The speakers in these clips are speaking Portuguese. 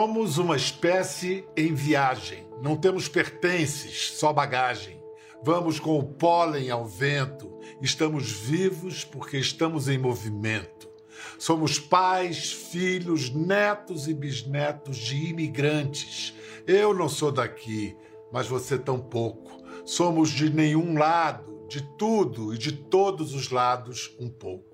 Somos uma espécie em viagem. Não temos pertences, só bagagem. Vamos com o pólen ao vento. Estamos vivos porque estamos em movimento. Somos pais, filhos, netos e bisnetos de imigrantes. Eu não sou daqui, mas você tampouco. Somos de nenhum lado, de tudo e de todos os lados um pouco.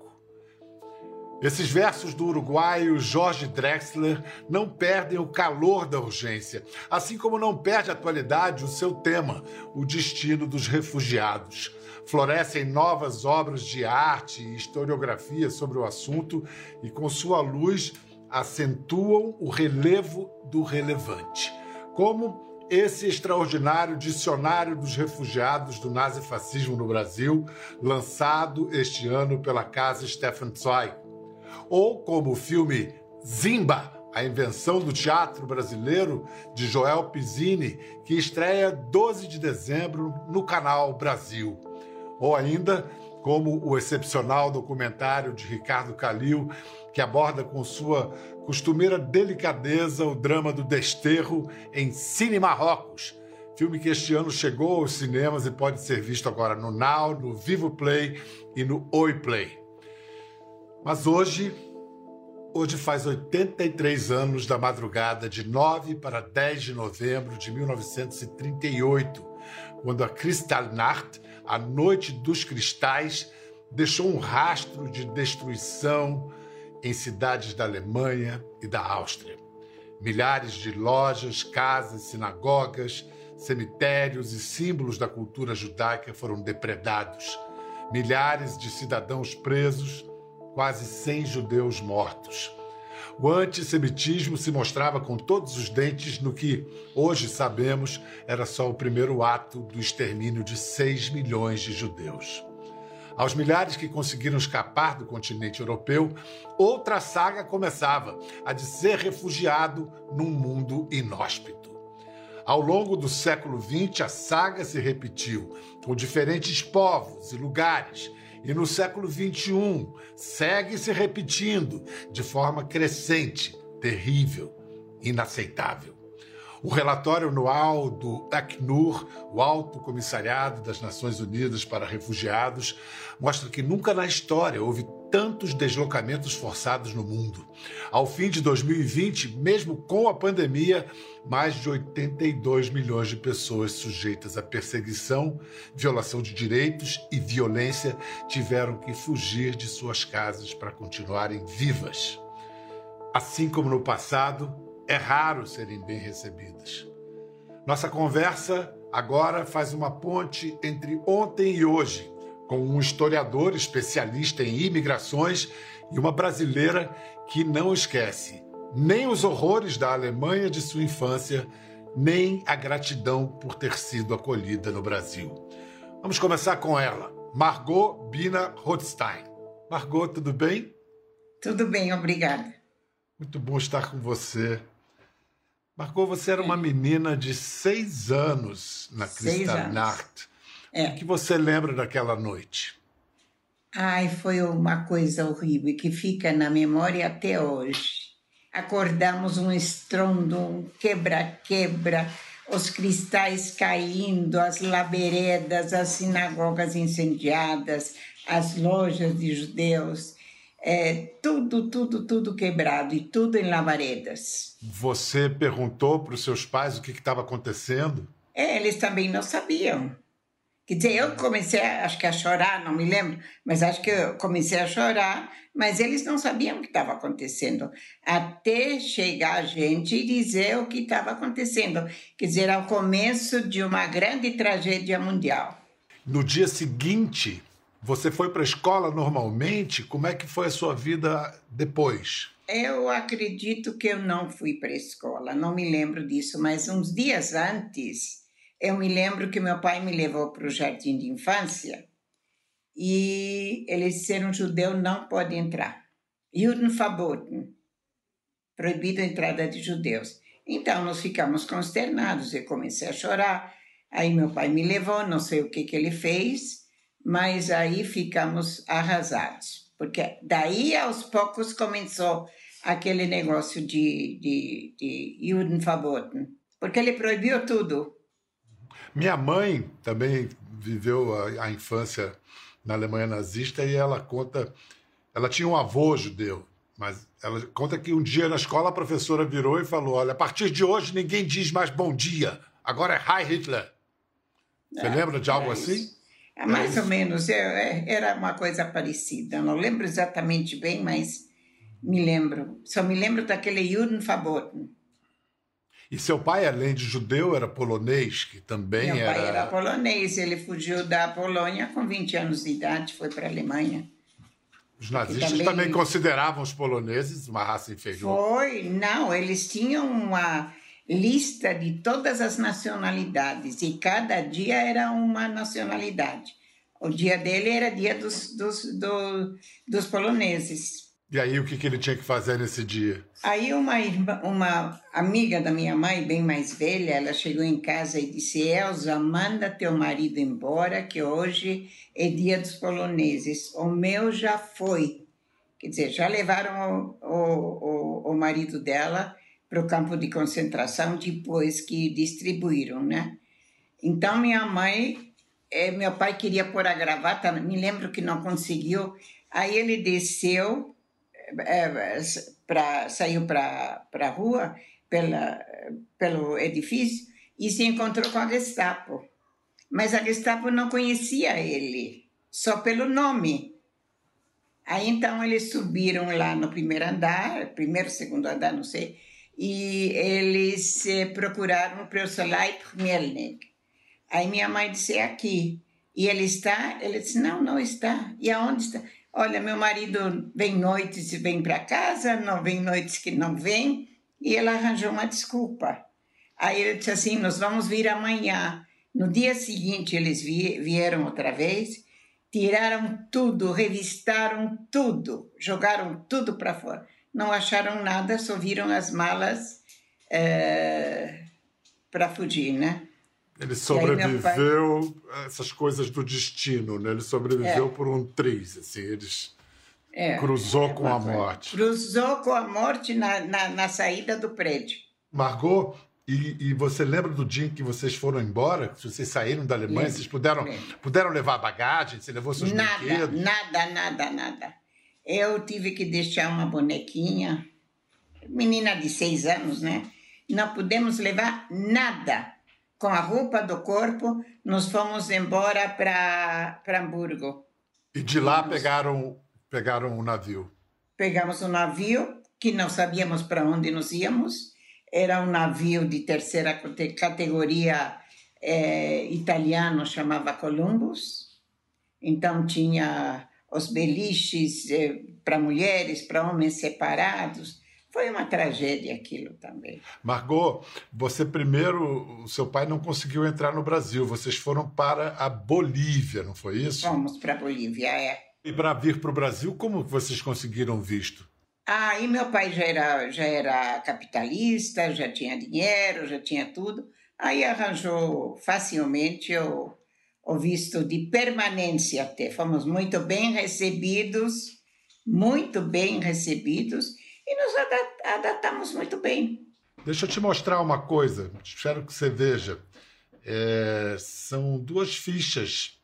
Esses versos do uruguaio Jorge Drexler não perdem o calor da urgência, assim como não perde a atualidade o seu tema, o destino dos refugiados. Florescem novas obras de arte e historiografia sobre o assunto e, com sua luz, acentuam o relevo do relevante. Como esse extraordinário Dicionário dos Refugiados do Nazifascismo no Brasil, lançado este ano pela Casa Stefan Zweig ou como o filme Zimba, a invenção do teatro brasileiro, de Joel Pizzini, que estreia 12 de dezembro no canal Brasil. Ou ainda, como o excepcional documentário de Ricardo Calil, que aborda com sua costumeira delicadeza o drama do desterro em Cine Marrocos, filme que este ano chegou aos cinemas e pode ser visto agora no Now, no Vivo Play e no Oi Play. Mas hoje, hoje faz 83 anos da madrugada de 9 para 10 de novembro de 1938, quando a Kristallnacht, a Noite dos Cristais, deixou um rastro de destruição em cidades da Alemanha e da Áustria. Milhares de lojas, casas, sinagogas, cemitérios e símbolos da cultura judaica foram depredados. Milhares de cidadãos presos quase 100 judeus mortos. O antissemitismo se mostrava com todos os dentes no que, hoje sabemos, era só o primeiro ato do extermínio de 6 milhões de judeus. Aos milhares que conseguiram escapar do continente europeu, outra saga começava, a de ser refugiado num mundo inóspito. Ao longo do século XX, a saga se repetiu, com diferentes povos e lugares, e no século XXI segue se repetindo de forma crescente, terrível, inaceitável. O relatório anual do Acnur, o Alto Comissariado das Nações Unidas para Refugiados, mostra que nunca na história houve tantos deslocamentos forçados no mundo. Ao fim de 2020, mesmo com a pandemia, mais de 82 milhões de pessoas sujeitas a perseguição, violação de direitos e violência tiveram que fugir de suas casas para continuarem vivas. Assim como no passado, é raro serem bem recebidas. Nossa conversa agora faz uma ponte entre ontem e hoje com um historiador especialista em imigrações e uma brasileira que não esquece nem os horrores da Alemanha de sua infância, nem a gratidão por ter sido acolhida no Brasil. Vamos começar com ela, Margot Bina Rothstein. Margot, tudo bem? Tudo bem, obrigada. Muito bom estar com você. Margot, você era uma menina de seis anos na Kristallnacht. É. O que você lembra daquela noite? Ai, foi uma coisa horrível que fica na memória até hoje. Acordamos um estrondo, um quebra-quebra, os cristais caindo, as laberedas, as sinagogas incendiadas, as lojas de judeus, é, tudo, tudo, tudo quebrado e tudo em labaredas. Você perguntou para os seus pais o que estava acontecendo? É, eles também não sabiam. Quer dizer, eu comecei, acho que a chorar, não me lembro, mas acho que eu comecei a chorar, mas eles não sabiam o que estava acontecendo, até chegar a gente e dizer o que estava acontecendo. Quer dizer, ao começo de uma grande tragédia mundial. No dia seguinte, você foi para a escola normalmente? Como é que foi a sua vida depois? Eu acredito que eu não fui para a escola, não me lembro disso, mas uns dias antes eu me lembro que meu pai me levou para o jardim de infância e ele ser um judeu não pode entrar. Juden verboten. Proibido a entrada de judeus. Então nós ficamos consternados. Eu comecei a chorar. Aí meu pai me levou, não sei o que, que ele fez, mas aí ficamos arrasados. Porque daí aos poucos começou aquele negócio de, de, de Judenverboten, porque ele proibiu tudo. Minha mãe também viveu a, a infância na Alemanha nazista e ela conta, ela tinha um avô judeu, mas ela conta que um dia na escola a professora virou e falou: Olha, a partir de hoje ninguém diz mais bom dia, agora é Hi Hitler. Você é, lembra de algo é assim? É mais é ou menos, é, era uma coisa parecida. Não lembro exatamente bem, mas me lembro. Só me lembro daquele Judenverboten. E seu pai, além de judeu, era polonês, que também Meu era... Meu pai era polonês, ele fugiu da Polônia com 20 anos de idade, foi para a Alemanha. Os nazistas também... também... consideravam os poloneses uma raça inferior. Foi, não, eles tinham uma lista de todas as nacionalidades e cada dia era uma nacionalidade. O dia dele era dia dos, dos, do, dos poloneses. E aí o que, que ele tinha que fazer nesse dia? Aí uma, irmã, uma amiga da minha mãe, bem mais velha, ela chegou em casa e disse, Elza, manda teu marido embora, que hoje é dia dos poloneses. O meu já foi. Quer dizer, já levaram o, o, o, o marido dela para o campo de concentração depois que distribuíram, né? Então minha mãe, é, meu pai queria pôr a gravata, me lembro que não conseguiu. Aí ele desceu, é, pra, saiu para a rua, pela, pelo edifício, e se encontrou com a Gestapo. Mas a Gestapo não conhecia ele, só pelo nome. Aí então eles subiram lá no primeiro andar, primeiro, segundo andar, não sei, e eles eh, procuraram o professor Leip Mielnik. Aí minha mãe disse, é aqui. E ele está? Ele disse, não, não está. E aonde está? Olha, meu marido vem noites e vem para casa, não vem noites que não vem. E ela arranjou uma desculpa. Aí ele disse assim, nós vamos vir amanhã. No dia seguinte eles vieram outra vez, tiraram tudo, revistaram tudo, jogaram tudo para fora não acharam nada, só viram as malas é, para fugir, né? Ele sobreviveu pai... essas coisas do destino, né? Ele sobreviveu é. por um triz, assim, eles é, cruzou é, com a morte. Cruzou com a morte na, na, na saída do prédio. Margot, e, e, você lembra do dia em que vocês foram embora? Que vocês saíram da Alemanha, lembro, vocês puderam, puderam levar bagagem? Você levou seus nada, brinquedos? Nada, nada, nada. Eu tive que deixar uma bonequinha, menina de seis anos, né? Não pudemos levar nada. Com a roupa do corpo, nós fomos embora para Hamburgo. E de lá pegaram pegaram o um navio? Pegamos um navio que não sabíamos para onde nós íamos. Era um navio de terceira categoria é, italiano, chamava Columbus. Então tinha os beliches eh, para mulheres, para homens separados. Foi uma tragédia aquilo também. Margot, você primeiro, o seu pai não conseguiu entrar no Brasil, vocês foram para a Bolívia, não foi isso? Fomos para a Bolívia, é. E para vir para o Brasil, como vocês conseguiram visto? Ah, e meu pai já era, já era capitalista, já tinha dinheiro, já tinha tudo. Aí arranjou facilmente o, o visto de permanência até. Fomos muito bem recebidos, muito bem recebidos e nos adaptamos muito bem. Deixa eu te mostrar uma coisa, espero que você veja. É, são duas fichas.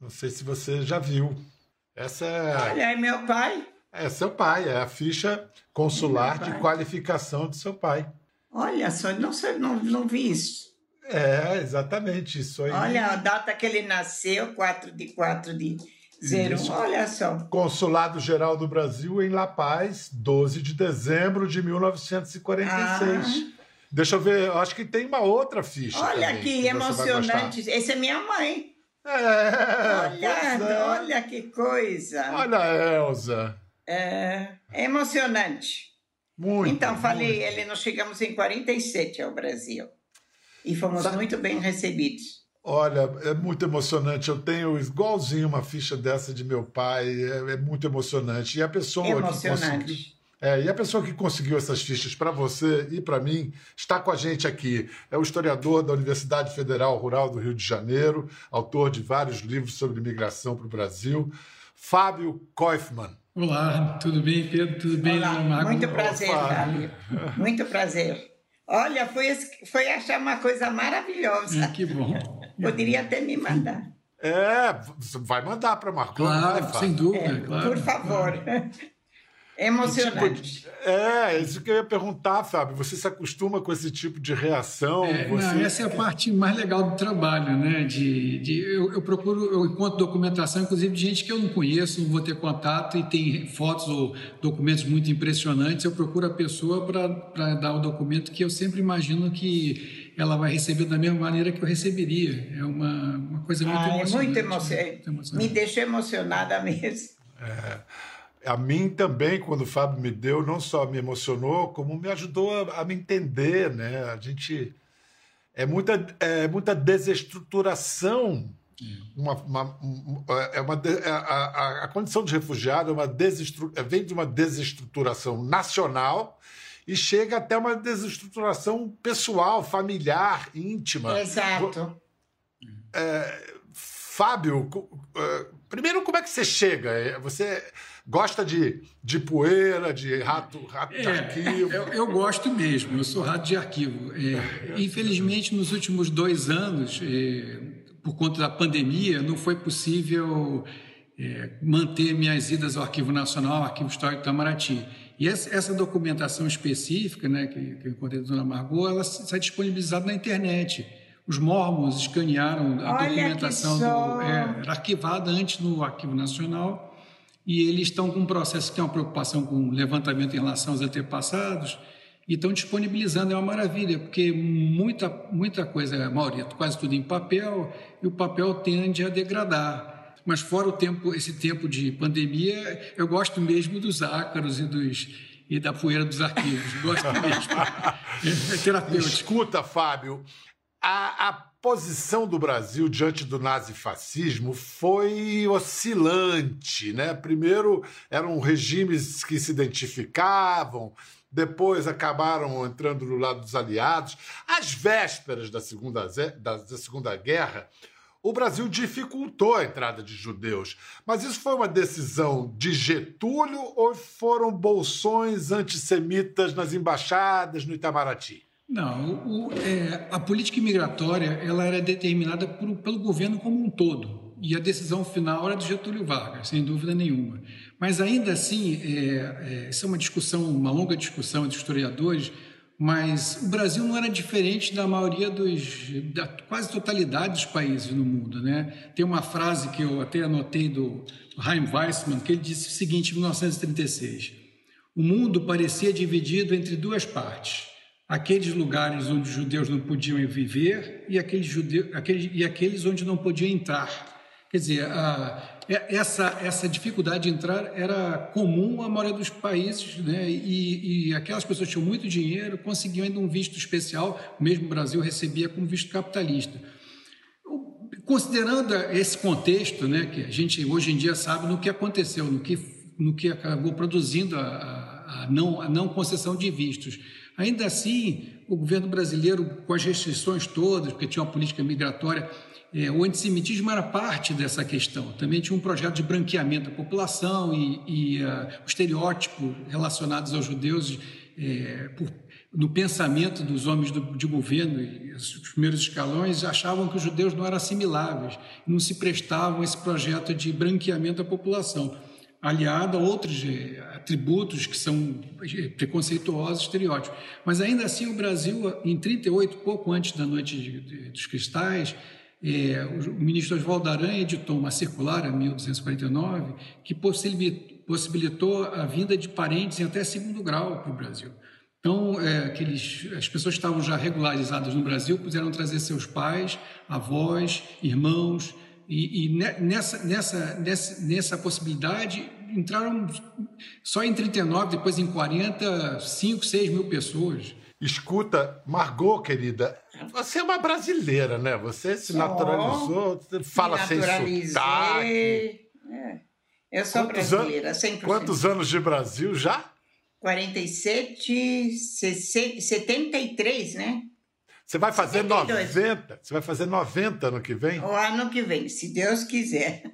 Não sei se você já viu. Essa é. Olha, é meu pai. É seu pai, é a ficha consular é de qualificação do seu pai. Olha só, não, não, não vi isso. É, exatamente isso aí. Olha a data que ele nasceu, 4 de 4 de 01, olha só. Consulado Geral do Brasil em La Paz, 12 de dezembro de 1946. Ah. Deixa eu ver, acho que tem uma outra ficha. Olha também, que, que emocionante. Essa é minha mãe. É, olha, é. olha que coisa. Olha a Elza. É, é emocionante. Muito. Então, falei, muito. ele, nós chegamos em 47 ao Brasil. E fomos Sabe? muito bem recebidos. Olha, é muito emocionante. Eu tenho igualzinho uma ficha dessa de meu pai. É, é muito emocionante. E a pessoa emocionante. que conseguiu, é, e a pessoa que conseguiu essas fichas para você e para mim está com a gente aqui. É o historiador da Universidade Federal Rural do Rio de Janeiro, autor de vários livros sobre imigração para o Brasil. Fábio Koifman. Olá, tudo bem, Pedro? Tudo bem, Olá, Muito prazer, Fábio. Muito prazer. Olha, foi, foi achar uma coisa maravilhosa. Que bom. Poderia até me mandar. É, vai mandar para Marcos. Claro, sem dúvida, é, claro. Por favor. Claro. Emocionante. Tipo de... É, isso que eu ia perguntar, Fábio. Você se acostuma com esse tipo de reação? É, você... não, essa é a parte mais legal do trabalho, né? De, de eu, eu, procuro, eu encontro documentação, inclusive de gente que eu não conheço, não vou ter contato e tem fotos ou documentos muito impressionantes. Eu procuro a pessoa para dar o documento que eu sempre imagino que ela vai receber da mesma maneira que eu receberia. É uma, uma coisa muito ah, emocionante. É muito, emocionante. Né? muito emocionante. Me deixou emocionada mesmo. É a mim também, quando o Fábio me deu, não só me emocionou, como me ajudou a, a me entender, né? A gente é muita é muita desestruturação, uma, uma, é uma é, a, a, a, condição de refugiado é uma desestru, é, vem de uma desestruturação nacional e chega até uma desestruturação pessoal, familiar, íntima. Exato. É, Fábio, primeiro como é que você chega? Você gosta de, de poeira, de rato, rato é, de arquivo? Eu, eu, gosto mesmo, eu sou rato de arquivo. É, infelizmente, nos últimos dois anos, é, por conta da pandemia, não foi possível é, manter minhas idas ao Arquivo Nacional, ao Arquivo Histórico Itamaraty. E essa, essa, documentação específica, né, que, que eu encontrei da Dona Margot, ela está disponibilizada na internet. Os mormons escanearam a Olha documentação, do, é, era arquivada antes no Arquivo Nacional e eles estão com um processo que tem uma preocupação com levantamento em relação aos antepassados e estão disponibilizando, é uma maravilha, porque muita, muita coisa, a maioria, quase tudo em papel, e o papel tende a degradar. Mas fora o tempo, esse tempo de pandemia, eu gosto mesmo dos ácaros e dos e da poeira dos arquivos. Gosto mesmo. é, é terapêutico. Escuta, Fábio, a, a posição do Brasil diante do nazifascismo foi oscilante. Né? Primeiro eram regimes que se identificavam, depois acabaram entrando no lado dos aliados. Às vésperas da Segunda, da, da segunda Guerra, o Brasil dificultou a entrada de judeus. Mas isso foi uma decisão de Getúlio ou foram bolsões antissemitas nas embaixadas no Itamaraty? Não, o, é, a política imigratória ela era determinada por, pelo governo como um todo e a decisão final era do Getúlio Vargas, sem dúvida nenhuma. Mas ainda assim, é, é, isso é uma discussão, uma longa discussão entre historiadores, mas o Brasil não era diferente da maioria dos, da quase totalidade dos países no mundo, né? Tem uma frase que eu até anotei do, Chaim Weissman que ele disse o seguinte, em 1936: o mundo parecia dividido entre duas partes aqueles lugares onde os judeus não podiam viver e aqueles, aqueles, e aqueles onde não podiam entrar. Quer dizer, a, essa, essa dificuldade de entrar era comum à maioria dos países, né? e, e aquelas pessoas tinham muito dinheiro conseguiam ainda um visto especial, mesmo o Brasil recebia como visto capitalista. Considerando esse contexto, né, que a gente hoje em dia sabe no que aconteceu, no que, no que acabou produzindo a, a não, a não concessão de vistos, Ainda assim, o governo brasileiro, com as restrições todas, porque tinha uma política migratória, é, o antissemitismo era parte dessa questão. Também tinha um projeto de branqueamento da população e, e uh, o estereótipo relacionados aos judeus é, por, no pensamento dos homens do, de governo, e os primeiros escalões achavam que os judeus não eram assimiláveis, não se prestavam a esse projeto de branqueamento da população aliada a outros eh, atributos que são eh, preconceituosos, estereótipos. Mas ainda assim, o Brasil, em 38, pouco antes da Noite dos Cristais, é, o ministro Oswaldo Aranha editou uma circular, em 1249, que possibilitou, possibilitou a vinda de parentes em até segundo grau para o Brasil. Então, é, aqueles, as pessoas que estavam já regularizadas no Brasil puderam trazer seus pais, avós, irmãos, e, e nessa, nessa, nessa, nessa possibilidade entraram só em 39, depois em 40, 5, 6 mil pessoas. Escuta, Margot, querida, você é uma brasileira, né? Você se naturalizou, fala sem sotaque. É. Eu sou quantos brasileira, 100%. Quantos anos de Brasil já? 47, 73, né? Você vai fazer 72. 90? Você vai fazer 90 ano que vem? O ano que vem, se Deus quiser.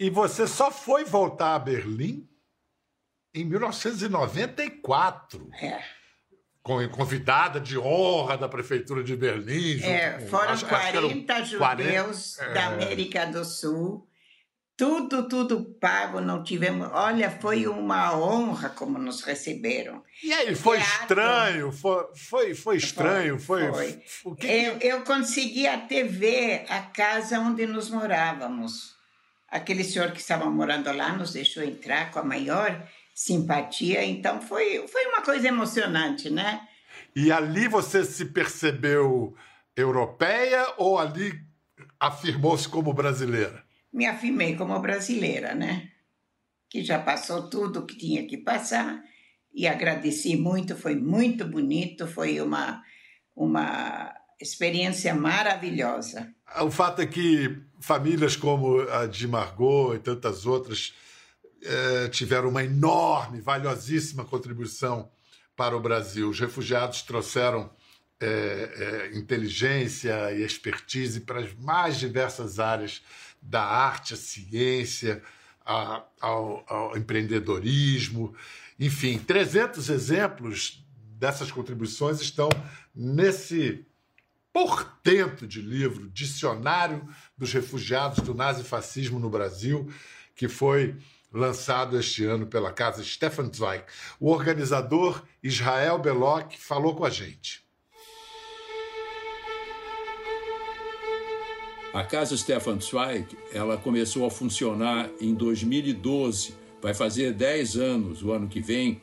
E você só foi voltar a Berlim em 1994. É. Convidada de honra da Prefeitura de Berlim. É, foram acho, 40 acho judeus 40, da é... América do Sul tudo, tudo pago, não tivemos. Olha, foi uma honra como nos receberam. E aí, foi Teatro, estranho? Foi, foi, foi estranho? Foi. foi. foi. Que eu, eu consegui até ver a casa onde nós morávamos. Aquele senhor que estava morando lá nos deixou entrar com a maior simpatia, então foi, foi uma coisa emocionante, né? E ali você se percebeu europeia ou ali afirmou-se como brasileira? Me afirmei como brasileira, né? Que já passou tudo o que tinha que passar e agradeci muito, foi muito bonito, foi uma, uma experiência maravilhosa. O fato é que famílias como a de Margot e tantas outras eh, tiveram uma enorme, valiosíssima contribuição para o Brasil. Os refugiados trouxeram é, é, inteligência e expertise para as mais diversas áreas da arte, a ciência, a, ao, ao empreendedorismo. Enfim, 300 exemplos dessas contribuições estão nesse portento de livro, Dicionário dos Refugiados do Nazifascismo no Brasil, que foi lançado este ano pela casa Stefan Zweig. O organizador Israel Beloc falou com a gente. A Casa Stefan Zweig, ela começou a funcionar em 2012, vai fazer 10 anos o ano que vem.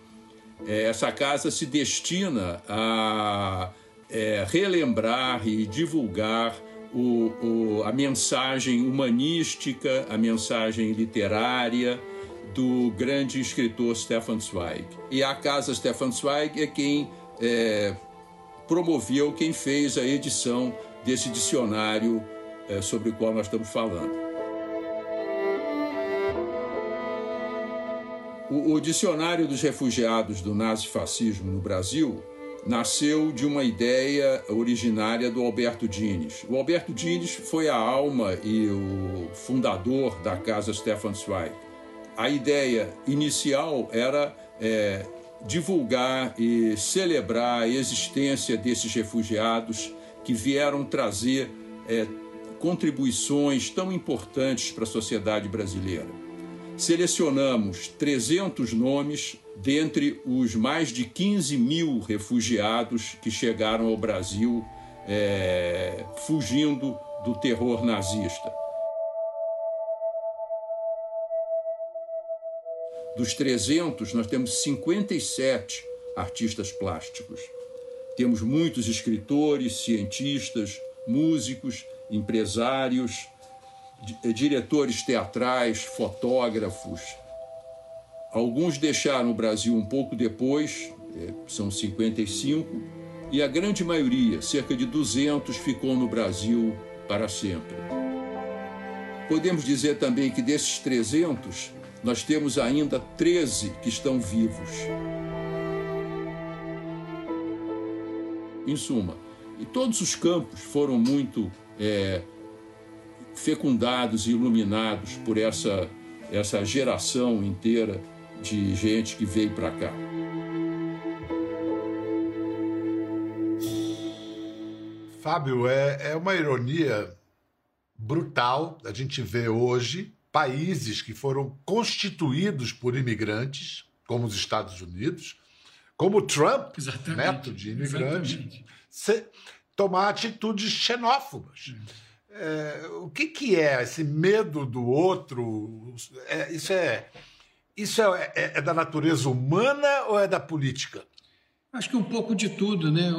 É, essa casa se destina a é, relembrar e divulgar o, o, a mensagem humanística, a mensagem literária do grande escritor Stefan Zweig. E a Casa Stefan Zweig é quem é, promoveu, quem fez a edição desse dicionário é, sobre o qual nós estamos falando. O, o Dicionário dos Refugiados do Nazifascismo no Brasil nasceu de uma ideia originária do Alberto Dines. O Alberto Dines foi a alma e o fundador da casa Stefan Zweig. A ideia inicial era é, divulgar e celebrar a existência desses refugiados que vieram trazer é, contribuições tão importantes para a sociedade brasileira. Selecionamos 300 nomes dentre os mais de 15 mil refugiados que chegaram ao Brasil é, fugindo do terror nazista. Dos 300, nós temos 57 artistas plásticos. Temos muitos escritores, cientistas, músicos empresários, eh, diretores teatrais, fotógrafos. Alguns deixaram o Brasil um pouco depois, eh, são 55, e a grande maioria, cerca de 200, ficou no Brasil para sempre. Podemos dizer também que desses 300, nós temos ainda 13 que estão vivos. Em suma, e todos os campos foram muito é, fecundados e iluminados por essa, essa geração inteira de gente que veio para cá. Fábio, é, é uma ironia brutal a gente ver hoje países que foram constituídos por imigrantes, como os Estados Unidos, como Trump, Exatamente. neto de imigrante, tomar atitudes xenófobas. É, o que, que é esse medo do outro? É, isso é, isso é, é, é, da natureza humana ou é da política? Acho que um pouco de tudo, né?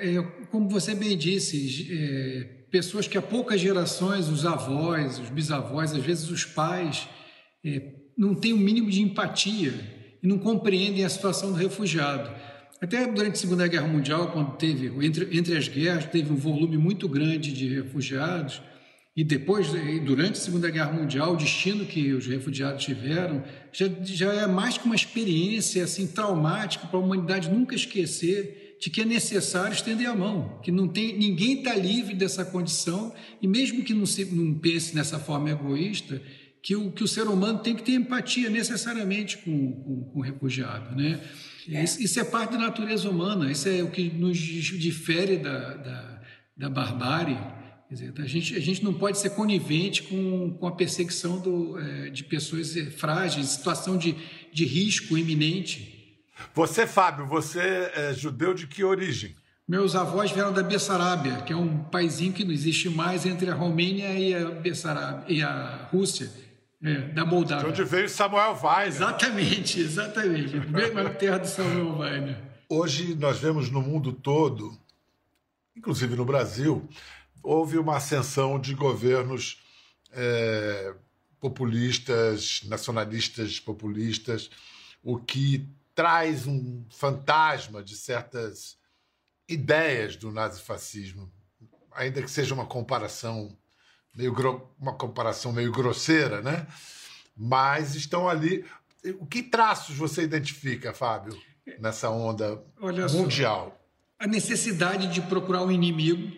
É, é, como você bem disse, pessoas que há poucas gerações, os avós, os bisavós, às vezes os pais, não têm o um mínimo de empatia e não compreendem a situação do refugiado. Até durante a Segunda Guerra Mundial, quando teve, entre, entre as guerras, teve um volume muito grande de refugiados, e depois, durante a Segunda Guerra Mundial, o destino que os refugiados tiveram já, já é mais que uma experiência assim, traumática para a humanidade nunca esquecer de que é necessário estender a mão, que não tem ninguém está livre dessa condição, e mesmo que não, se, não pense nessa forma egoísta, que o, que o ser humano tem que ter empatia necessariamente com, com, com o refugiado. Né? É. Isso, isso, é parte da natureza humana, isso é o que nos difere da, da, da barbárie. Quer dizer, a, gente, a gente não pode ser conivente com, com a perseguição do, é, de pessoas frágeis, situação de, de risco iminente. Você, Fábio, você é judeu de que origem? Meus avós vieram da Bessarábia, que é um paísinho que não existe mais entre a Romênia e a Bessarábia, e a Rússia. É, da Moldávia. De onde veio Samuel Weiner. Exatamente, exatamente. Bem na terra do Samuel Weiner. Hoje nós vemos no mundo todo, inclusive no Brasil, houve uma ascensão de governos é, populistas, nacionalistas populistas, o que traz um fantasma de certas ideias do nazifascismo, ainda que seja uma comparação meio uma comparação meio grosseira, né? Mas estão ali. O que traços você identifica, Fábio, nessa onda Olha mundial? Só, a necessidade de procurar um inimigo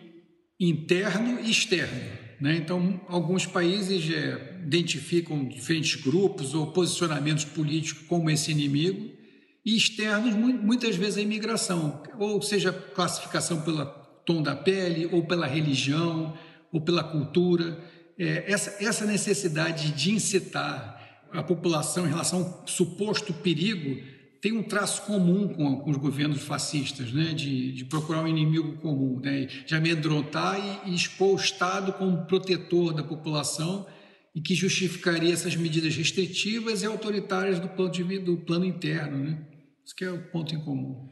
interno e externo. Né? Então, alguns países é, identificam diferentes grupos ou posicionamentos políticos como esse inimigo, e externos, muitas vezes, a imigração, ou seja, classificação pelo tom da pele, ou pela religião, ou pela cultura. É, essa, essa necessidade de incitar a população em relação ao suposto perigo tem um traço comum com, com os governos fascistas, né? de, de, procurar um inimigo comum, né? de amedrontar e, e expor o Estado como protetor da população e que justificaria essas medidas restritivas e autoritárias do plano, de, do plano interno. Né? Isso que é o ponto em comum.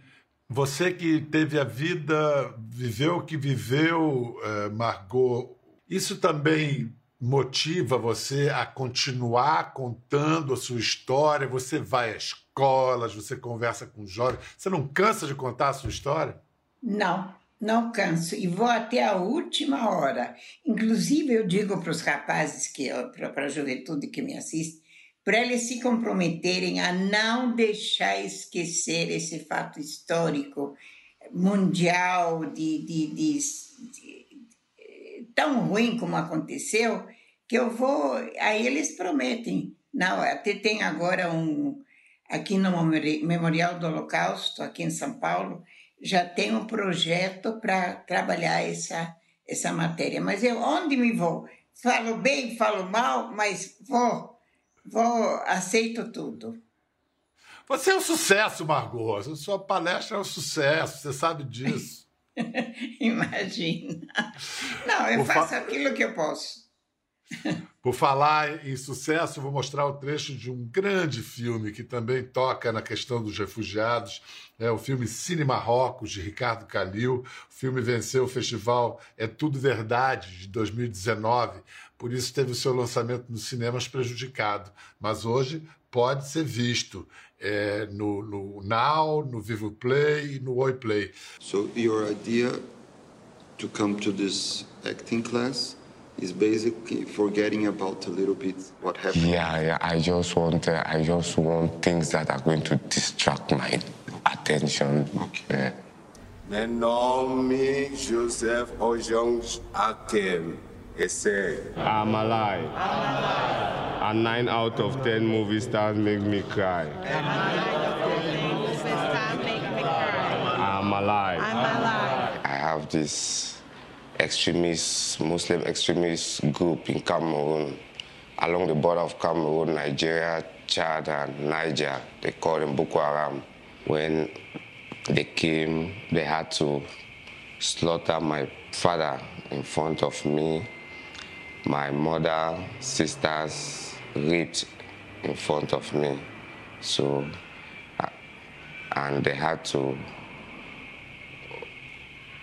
Você que teve a vida, viveu o que viveu, uh, Margot, isso também motiva você a continuar contando a sua história? Você vai às escolas, você conversa com jovens, você não cansa de contar a sua história? Não, não canso e vou até a última hora. Inclusive, eu digo para os rapazes, para a juventude que me assiste, para eles se comprometerem a não deixar esquecer esse fato histórico mundial de, de, de, de, tão ruim como aconteceu, que eu vou. Aí eles prometem. Não, até tem agora um. Aqui no Memorial do Holocausto, aqui em São Paulo, já tem um projeto para trabalhar essa, essa matéria. Mas eu onde me vou? Falo bem, falo mal, mas vou Vou, aceito tudo. Você é um sucesso, Margot. Sua palestra é um sucesso, você sabe disso. Imagina. Não, eu faço fa... aquilo que eu posso. Por falar em sucesso, vou mostrar o trecho de um grande filme que também toca na questão dos refugiados. É o filme Cine Marrocos, de Ricardo Calil. O filme venceu o festival É Tudo Verdade, de 2019. Por isso teve o seu lançamento nos cinemas prejudicado. Mas hoje pode ser visto é, no, no Now, no Vivo Play e no Oi Play. So your idea to come to this acting class is basically forgetting about a little bit what happened. Yeah, yeah. I just want, uh, I just want things that are going to distract my attention. Okay. Meu nome Joseph Ojong Akem. I'm alive. I'm alive. And nine out of ten movie stars make me cry. And nine out of ten movie stars make me cry. I'm alive. I'm alive. I have this extremist, Muslim extremist group in Cameroon, along the border of Cameroon, Nigeria, Chad, and Niger. They call them Boko Haram. When they came, they had to slaughter my father in front of me, my mother, sisters raped in front of me. So, uh, and they had to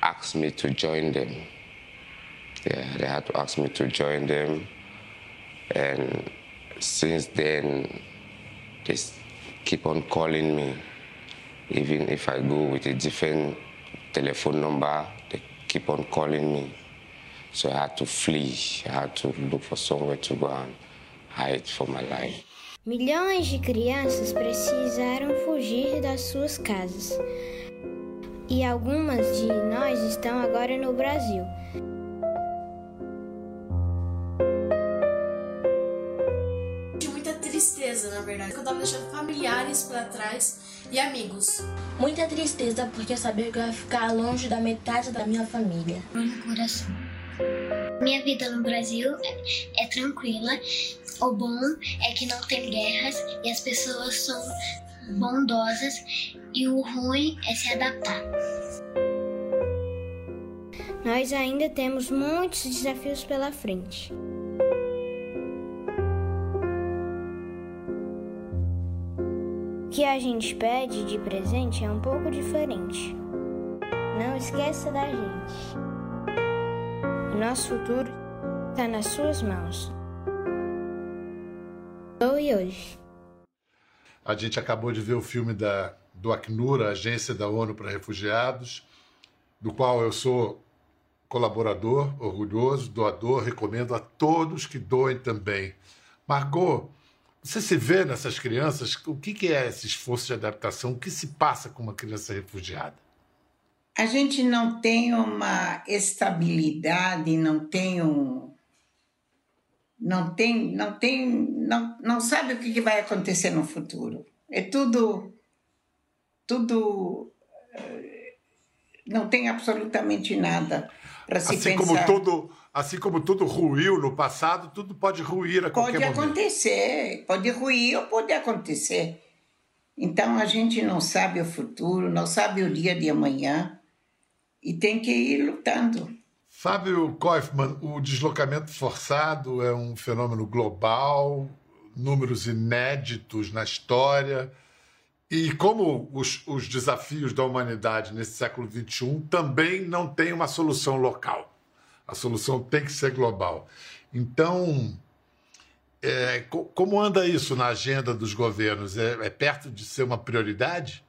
ask me to join them. Yeah, they had to ask me to join them. And since then, they keep on calling me. Even if I go with a different telephone number, they keep on calling me. So I had to flee. I had to look for somewhere to go and hide for my life. Milhões de crianças precisaram fugir das suas casas. E algumas de nós estão agora no Brasil. Eu tava deixando familiares para trás e amigos. Muita tristeza porque eu sabia que eu ia ficar longe da metade da minha família. No coração. Minha vida no Brasil é, é tranquila. O bom é que não tem guerras e as pessoas são bondosas e o ruim é se adaptar. Nós ainda temos muitos desafios pela frente. Que a gente pede de presente é um pouco diferente. Não esqueça da gente. O nosso futuro está nas suas mãos. E hoje. A gente acabou de ver o filme da, do Acnur, a Agência da ONU para Refugiados, do qual eu sou colaborador, orgulhoso, doador, recomendo a todos que doem também. Margot, você se vê nessas crianças? O que é esse esforço de adaptação? O que se passa com uma criança refugiada? A gente não tem uma estabilidade, não tem um. Não tem, não tem, não, não sabe o que vai acontecer no futuro. É tudo, tudo, eh, não tem absolutamente nada para se assim pensar. Como tudo, assim como tudo ruiu no passado, tudo pode ruir a qualquer pode momento. Pode acontecer, pode ruir ou pode acontecer. Então a gente não sabe o futuro, não sabe o dia de amanhã e tem que ir lutando. Fábio Kaufmann, o deslocamento forçado é um fenômeno global, números inéditos na história. E como os, os, desafios da humanidade nesse século XXI também não tem uma solução local. A solução tem que ser global. Então, é, como anda isso na agenda dos governos? É, é perto de ser uma prioridade?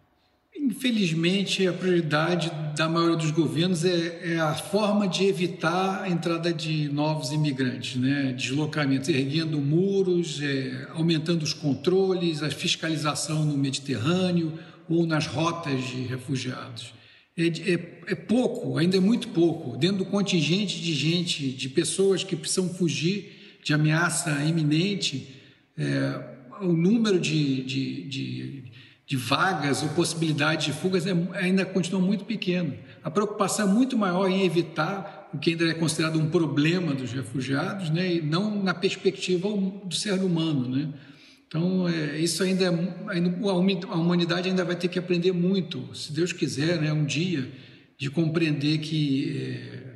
Infelizmente, a prioridade da maioria dos governos é, é, a forma de evitar a entrada de novos imigrantes, né? deslocamentos, erguendo muros, é, aumentando os controles, a fiscalização no Mediterrâneo ou nas rotas de refugiados. É, é, é pouco, ainda é muito pouco. Dentro do contingente de gente, de pessoas que precisam fugir de ameaça iminente, é, o número de, de, de de vagas ou possibilidade de fugas é, ainda continua muito pequeno. A preocupação é muito maior em evitar o que ainda é considerado um problema dos refugiados, né, e não na perspectiva do ser humano, né. Então, é, isso ainda, é, ainda, a humanidade ainda vai ter que aprender muito, se Deus quiser, né, um dia, de compreender que é,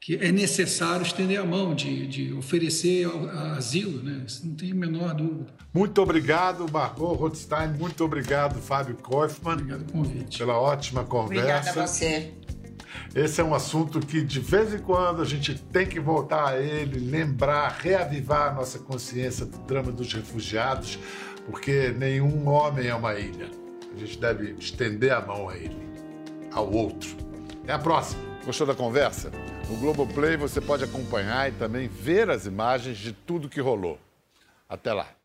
que é necessário estender a mão, de, de oferecer asilo, né? Isso não tem a menor dúvida. Muito obrigado, Margot Rothstein. Muito obrigado, Fábio Kaufmann. Obrigado pelo convite. Pela ótima conversa. Obrigada a você. Esse é um assunto que, de vez em quando, a gente tem que voltar a ele, lembrar, reavivar a nossa consciência do drama dos refugiados, porque nenhum homem é uma ilha. A gente deve estender a mão a ele, ao outro. Até a próxima. Gostou da conversa? No Globoplay você pode acompanhar e também ver as imagens de tudo que rolou. Até lá!